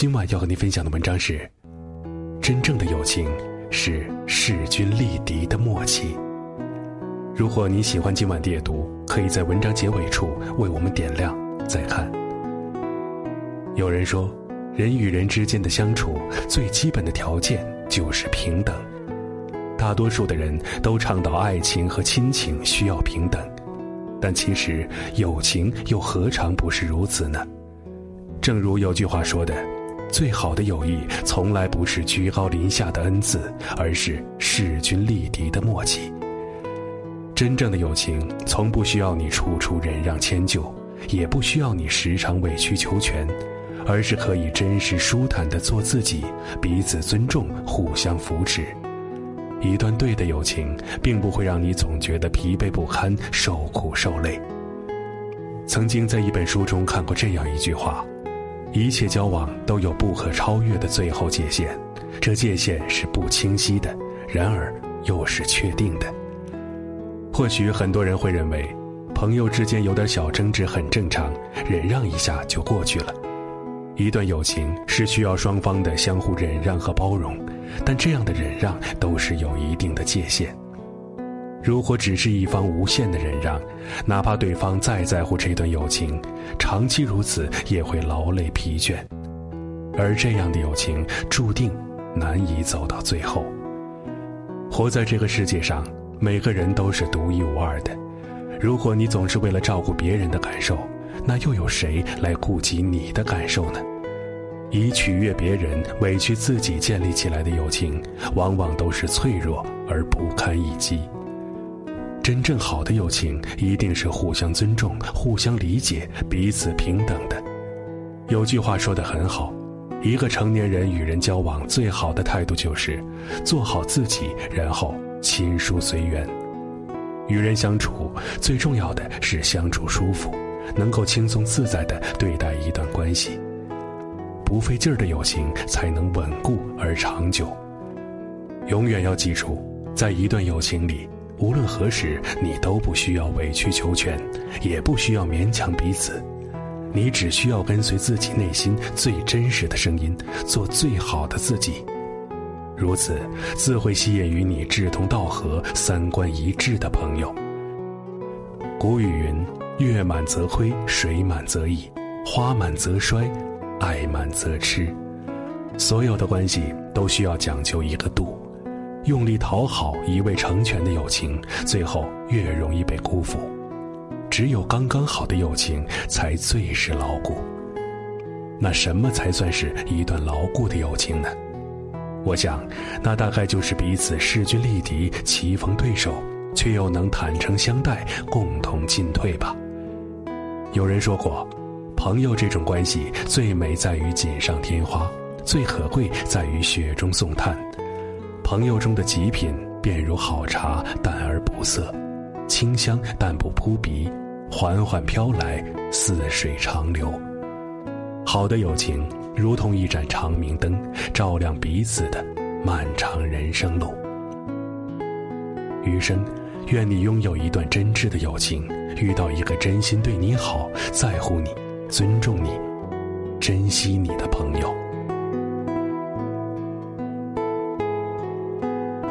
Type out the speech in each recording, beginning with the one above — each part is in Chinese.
今晚要和您分享的文章是：真正的友情是势均力敌的默契。如果你喜欢今晚的阅读，可以在文章结尾处为我们点亮再看。有人说，人与人之间的相处最基本的条件就是平等。大多数的人都倡导爱情和亲情需要平等，但其实友情又何尝不是如此呢？正如有句话说的。最好的友谊，从来不是居高临下的恩赐，而是势均力敌的默契。真正的友情，从不需要你处处忍让迁就，也不需要你时常委曲求全，而是可以真实舒坦的做自己，彼此尊重，互相扶持。一段对的友情，并不会让你总觉得疲惫不堪、受苦受累。曾经在一本书中看过这样一句话。一切交往都有不可超越的最后界限，这界限是不清晰的，然而又是确定的。或许很多人会认为，朋友之间有点小争执很正常，忍让一下就过去了。一段友情是需要双方的相互忍让和包容，但这样的忍让都是有一定的界限。如果只是一方无限的忍让，哪怕对方再在乎这段友情，长期如此也会劳累疲倦，而这样的友情注定难以走到最后。活在这个世界上，每个人都是独一无二的。如果你总是为了照顾别人的感受，那又有谁来顾及你的感受呢？以取悦别人、委屈自己建立起来的友情，往往都是脆弱而不堪一击。真正好的友情，一定是互相尊重、互相理解、彼此平等的。有句话说得很好，一个成年人与人交往最好的态度就是做好自己，然后亲疏随缘。与人相处最重要的是相处舒服，能够轻松自在的对待一段关系。不费劲儿的友情才能稳固而长久。永远要记住，在一段友情里。无论何时，你都不需要委曲求全，也不需要勉强彼此，你只需要跟随自己内心最真实的声音，做最好的自己。如此，自会吸引与你志同道合、三观一致的朋友。古语云：“月满则亏，水满则溢，花满则衰，爱满则痴。”所有的关系都需要讲究一个度。用力讨好一味成全的友情，最后越容易被辜负。只有刚刚好的友情，才最是牢固。那什么才算是一段牢固的友情呢？我想，那大概就是彼此势均力敌、棋逢对手，却又能坦诚相待、共同进退吧。有人说过，朋友这种关系最美在于锦上添花，最可贵在于雪中送炭。朋友中的极品，便如好茶，淡而不涩，清香但不扑鼻，缓缓飘来，似水长流。好的友情，如同一盏长明灯，照亮彼此的漫长人生路。余生，愿你拥有一段真挚的友情，遇到一个真心对你好、在乎你、尊重你、珍惜你的朋友。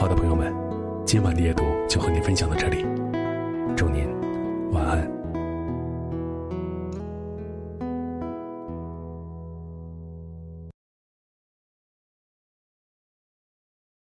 好的，朋友们，今晚的夜读就和您分享到这里，祝您。